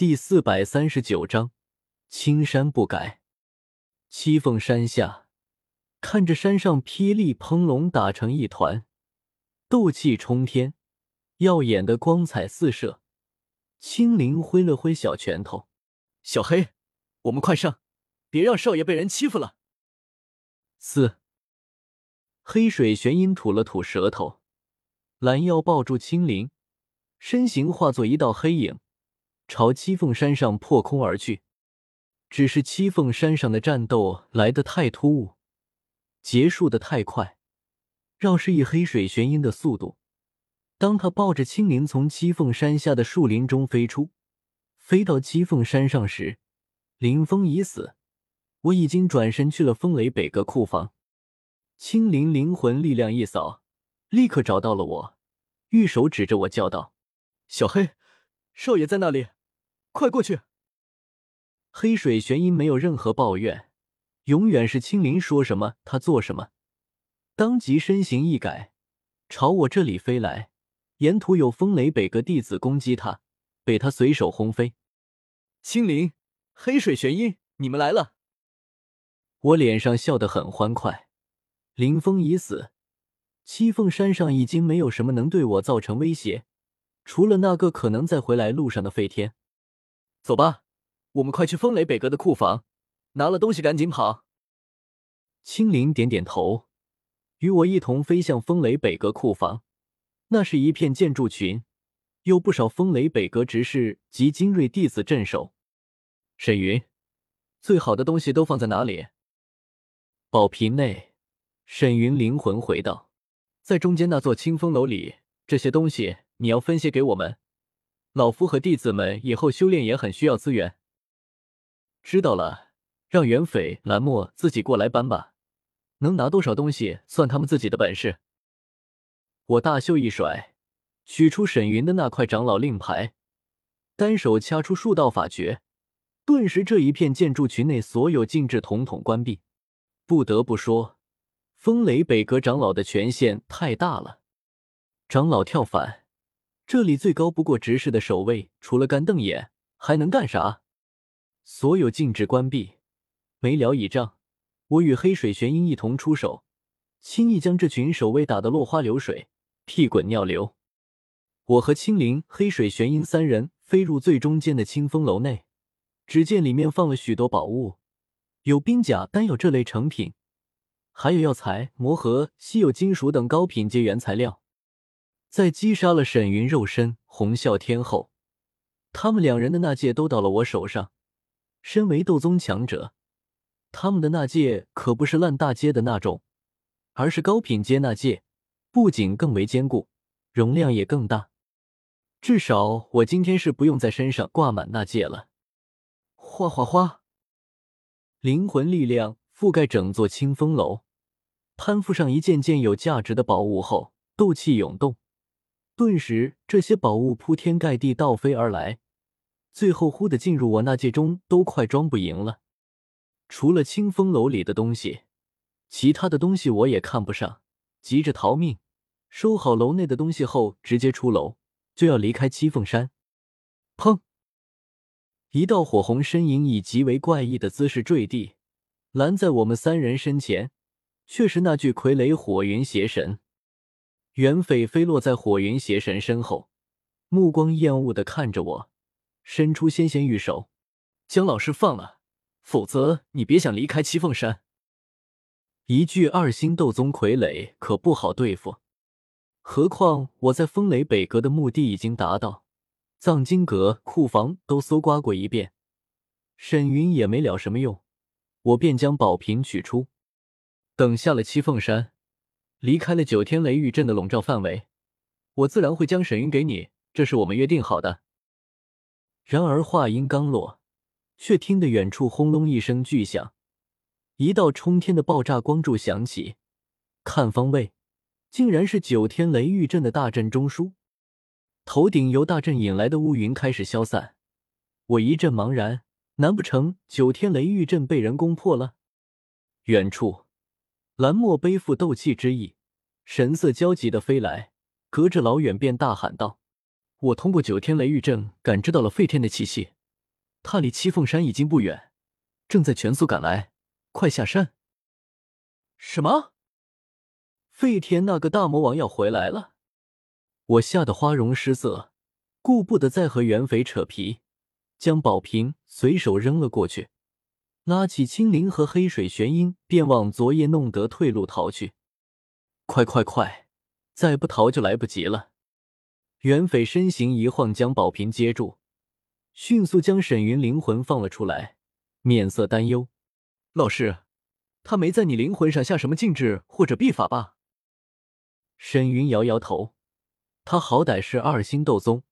第四百三十九章，青山不改。七凤山下，看着山上霹雳喷龙打成一团，斗气冲天，耀眼的光彩四射。青灵挥了挥小拳头：“小黑，我们快上，别让少爷被人欺负了。”四黑水玄阴吐了吐舌头，拦腰抱住青灵，身形化作一道黑影。朝七凤山上破空而去，只是七凤山上的战斗来得太突兀，结束的太快。要是以黑水玄阴的速度，当他抱着青灵从七凤山下的树林中飞出，飞到七凤山上时，林峰已死，我已经转身去了风雷北阁库房。青灵灵魂力量一扫，立刻找到了我，玉手指着我叫道：“小黑，少爷在那里。”快过去！黑水玄阴没有任何抱怨，永远是青灵说什么他做什么，当即身形一改，朝我这里飞来。沿途有风雷北阁弟子攻击他，被他随手轰飞。青灵、黑水玄阴，你们来了！我脸上笑得很欢快。林峰已死，七凤山上已经没有什么能对我造成威胁，除了那个可能在回来路上的飞天。走吧，我们快去风雷北阁的库房，拿了东西赶紧跑。青灵点点头，与我一同飞向风雷北阁库房。那是一片建筑群，有不少风雷北阁执事及精锐弟子镇守。沈云，最好的东西都放在哪里？宝瓶内，沈云灵魂回道：“在中间那座清风楼里。这些东西你要分些给我们。”老夫和弟子们以后修炼也很需要资源。知道了，让袁斐、蓝墨自己过来搬吧，能拿多少东西算他们自己的本事。我大袖一甩，取出沈云的那块长老令牌，单手掐出数道法诀，顿时这一片建筑群内所有禁制统统关闭。不得不说，风雷北阁长老的权限太大了，长老跳反。这里最高不过执事的守卫，除了干瞪眼还能干啥？所有禁制关闭，没了倚仗。我与黑水玄鹰一同出手，轻易将这群守卫打得落花流水、屁滚尿流。我和青灵、黑水玄鹰三人飞入最中间的清风楼内，只见里面放了许多宝物，有兵甲、丹药这类成品，还有药材、魔盒、稀有金属等高品阶原材料。在击杀了沈云肉身红啸天后，他们两人的纳戒都到了我手上。身为斗宗强者，他们的纳戒可不是烂大街的那种，而是高品阶纳戒，不仅更为坚固，容量也更大。至少我今天是不用在身上挂满纳戒了。哗哗哗，灵魂力量覆盖整座清风楼，攀附上一件件有价值的宝物后，斗气涌动。顿时，这些宝物铺天盖地倒飞而来，最后忽的进入我那界中，都快装不赢了。除了清风楼里的东西，其他的东西我也看不上，急着逃命。收好楼内的东西后，直接出楼，就要离开七凤山。砰！一道火红身影以极为怪异的姿势坠地，拦在我们三人身前，却是那具傀儡火云邪神。袁斐飞落在火云邪神身后，目光厌恶的看着我，伸出纤纤玉手，将老师放了，否则你别想离开七凤山。一具二星斗宗傀儡可不好对付，何况我在风雷北阁的目的已经达到，藏经阁、库房都搜刮过一遍，沈云也没了什么用，我便将宝瓶取出，等下了七凤山。离开了九天雷域阵的笼罩范围，我自然会将沈云给你，这是我们约定好的。然而话音刚落，却听得远处轰隆一声巨响，一道冲天的爆炸光柱响起。看方位，竟然是九天雷域阵的大阵中枢。头顶由大阵引来的乌云开始消散，我一阵茫然，难不成九天雷域阵被人攻破了？远处。蓝墨背负斗气之意，神色焦急的飞来，隔着老远便大喊道：“我通过九天雷域阵感知到了废天的气息，他离七凤山已经不远，正在全速赶来，快下山！什么？废天那个大魔王要回来了！我吓得花容失色，顾不得再和袁匪扯皮，将宝瓶随手扔了过去，拉起青灵和黑水玄鹰，便往昨夜弄得退路逃去。快快快！再不逃就来不及了！袁匪身形一晃，将宝瓶接住，迅速将沈云灵魂放了出来，面色担忧：“老师，他没在你灵魂上下什么禁制或者秘法吧？”沈云摇摇头。他好歹是二星斗宗，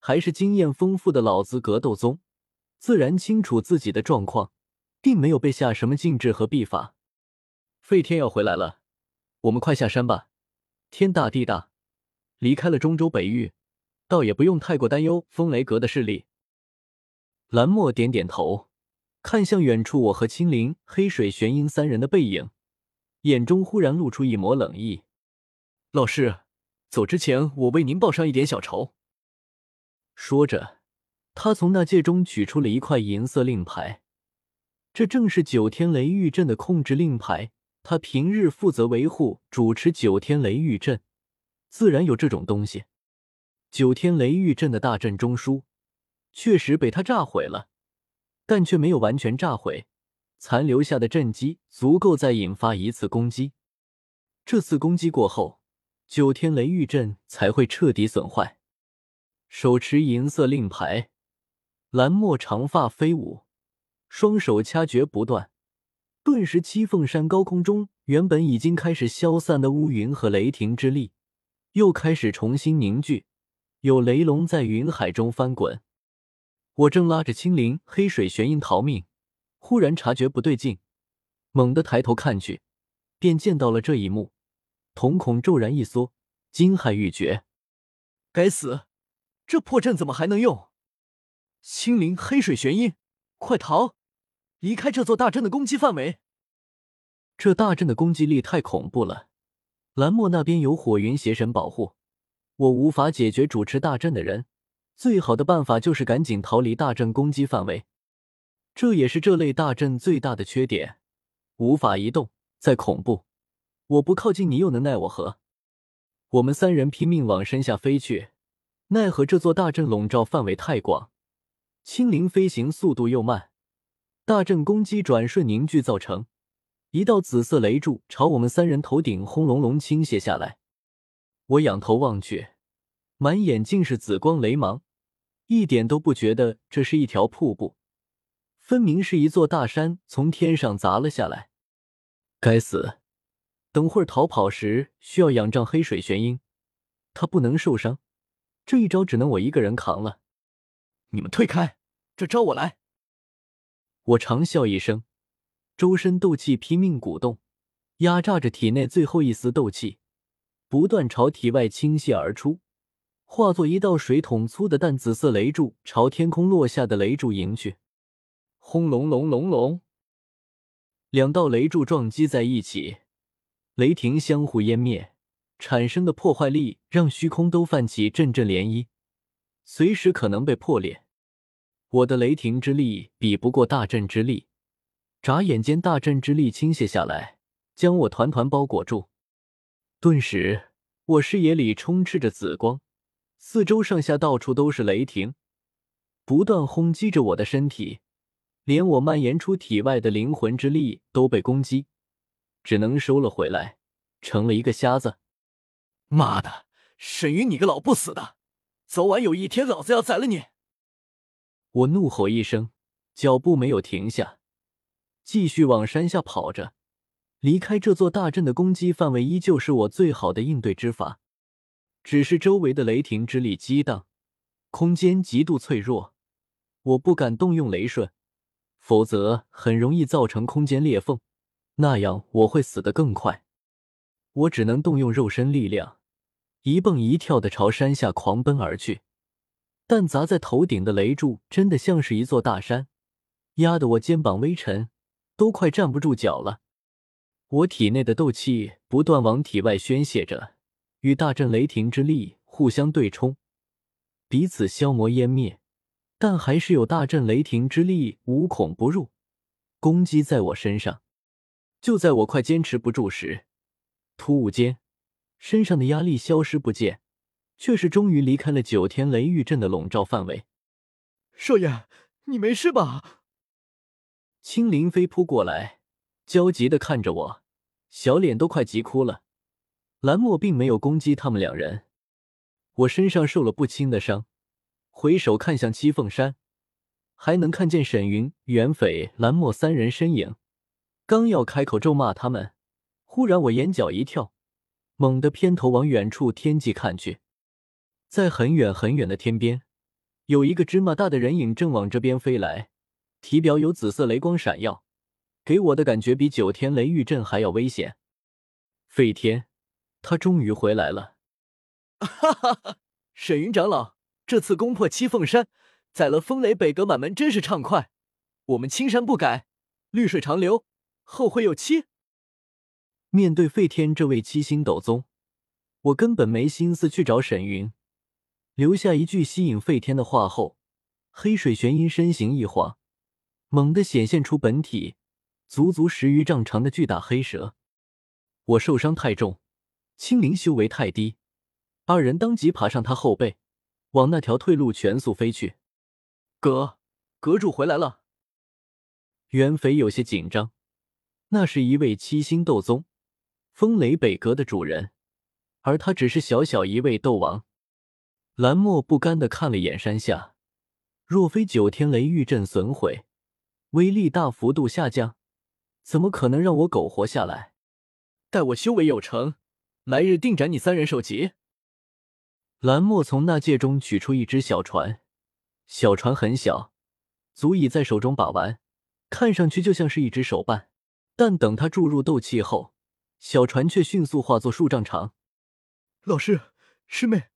还是经验丰富的老资格斗宗，自然清楚自己的状况，并没有被下什么禁制和秘法。废天要回来了，我们快下山吧！天大地大，离开了中州北域，倒也不用太过担忧风雷阁的势力。蓝墨点点头，看向远处我和青灵、黑水玄鹰三人的背影，眼中忽然露出一抹冷意。老师。走之前，我为您报上一点小仇。说着，他从那戒中取出了一块银色令牌，这正是九天雷狱阵的控制令牌。他平日负责维护、主持九天雷狱阵，自然有这种东西。九天雷狱阵的大阵中枢确实被他炸毁了，但却没有完全炸毁，残留下的震机足够再引发一次攻击。这次攻击过后。九天雷狱阵才会彻底损坏。手持银色令牌，蓝墨长发飞舞，双手掐诀不断，顿时七凤山高空中原本已经开始消散的乌云和雷霆之力，又开始重新凝聚，有雷龙在云海中翻滚。我正拉着青灵、黑水玄鹰逃命，忽然察觉不对劲，猛地抬头看去，便见到了这一幕。瞳孔骤然一缩，惊骇欲绝。该死，这破阵怎么还能用？青灵、黑水玄鹰，快逃！离开这座大阵的攻击范围。这大阵的攻击力太恐怖了。蓝墨那边有火云邪神保护，我无法解决主持大阵的人。最好的办法就是赶紧逃离大阵攻击范围。这也是这类大阵最大的缺点，无法移动。再恐怖。我不靠近你，又能奈我何？我们三人拼命往山下飞去，奈何这座大阵笼罩范围太广，青灵飞行速度又慢，大阵攻击转瞬凝聚，造成一道紫色雷柱朝我们三人头顶轰隆隆倾泻下来。我仰头望去，满眼尽是紫光雷芒，一点都不觉得这是一条瀑布，分明是一座大山从天上砸了下来。该死！等会儿逃跑时需要仰仗黑水玄鹰，他不能受伤，这一招只能我一个人扛了。你们退开，这招我来。我长笑一声，周身斗气拼命鼓动，压榨着体内最后一丝斗气，不断朝体外倾泻而出，化作一道水桶粗的淡紫色雷柱，朝天空落下的雷柱迎去。轰隆隆隆隆，两道雷柱撞击在一起。雷霆相互湮灭，产生的破坏力让虚空都泛起阵阵涟漪，随时可能被破裂。我的雷霆之力比不过大阵之力，眨眼间，大阵之力倾泻下来，将我团团包裹住。顿时，我视野里充斥着紫光，四周上下到处都是雷霆，不断轰击着我的身体，连我蔓延出体外的灵魂之力都被攻击。只能收了回来，成了一个瞎子。妈的，沈云，你个老不死的，早晚有一天老子要宰了你！我怒吼一声，脚步没有停下，继续往山下跑着。离开这座大阵的攻击范围，依旧是我最好的应对之法。只是周围的雷霆之力激荡，空间极度脆弱，我不敢动用雷瞬，否则很容易造成空间裂缝。那样我会死得更快，我只能动用肉身力量，一蹦一跳的朝山下狂奔而去。但砸在头顶的雷柱真的像是一座大山，压得我肩膀微沉，都快站不住脚了。我体内的斗气不断往体外宣泄着，与大阵雷霆之力互相对冲，彼此消磨湮灭。但还是有大阵雷霆之力无孔不入，攻击在我身上。就在我快坚持不住时，突兀间，身上的压力消失不见，却是终于离开了九天雷狱阵的笼罩范围。少爷，你没事吧？青灵飞扑过来，焦急的看着我，小脸都快急哭了。蓝墨并没有攻击他们两人，我身上受了不轻的伤。回首看向七凤山，还能看见沈云、袁斐、蓝墨三人身影。刚要开口咒骂他们，忽然我眼角一跳，猛地偏头往远处天际看去，在很远很远的天边，有一个芝麻大的人影正往这边飞来，体表有紫色雷光闪耀，给我的感觉比九天雷狱阵还要危险。费天，他终于回来了！哈哈哈，沈云长老。这次攻破七凤山，宰了风雷北阁满门，真是畅快。我们青山不改，绿水长流，后会有期。面对费天这位七星斗宗，我根本没心思去找沈云，留下一句吸引费天的话后，黑水玄阴身形一晃，猛地显现出本体，足足十余丈长的巨大黑蛇。我受伤太重，青灵修为太低，二人当即爬上他后背。往那条退路全速飞去，阁阁主回来了。袁飞有些紧张，那是一位七星斗宗，风雷北阁的主人，而他只是小小一位斗王。蓝墨不甘的看了眼山下，若非九天雷狱阵损毁，威力大幅度下降，怎么可能让我苟活下来？待我修为有成，来日定斩你三人首级。蓝墨从那戒中取出一只小船，小船很小，足以在手中把玩，看上去就像是一只手办。但等他注入斗气后，小船却迅速化作数丈长。老师，师妹，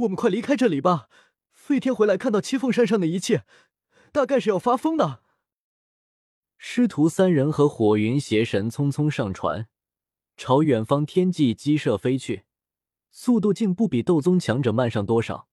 我们快离开这里吧！飞天回来看到七凤山上的一切，大概是要发疯的。师徒三人和火云邪神匆匆上船，朝远方天际激射飞去。速度竟不比斗宗强者慢上多少。